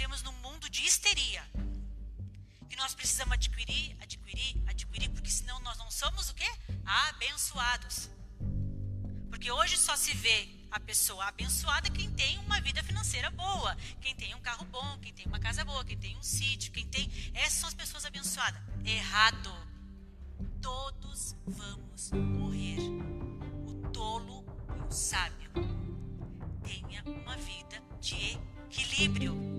estamos vivemos num mundo de histeria. Que nós precisamos adquirir, adquirir, adquirir, porque senão nós não somos o quê? Abençoados. Porque hoje só se vê a pessoa abençoada quem tem uma vida financeira boa, quem tem um carro bom, quem tem uma casa boa, quem tem um sítio, quem tem. Essas são as pessoas abençoadas. Errado. Todos vamos morrer. O tolo e o sábio. Tenha uma vida de equilíbrio.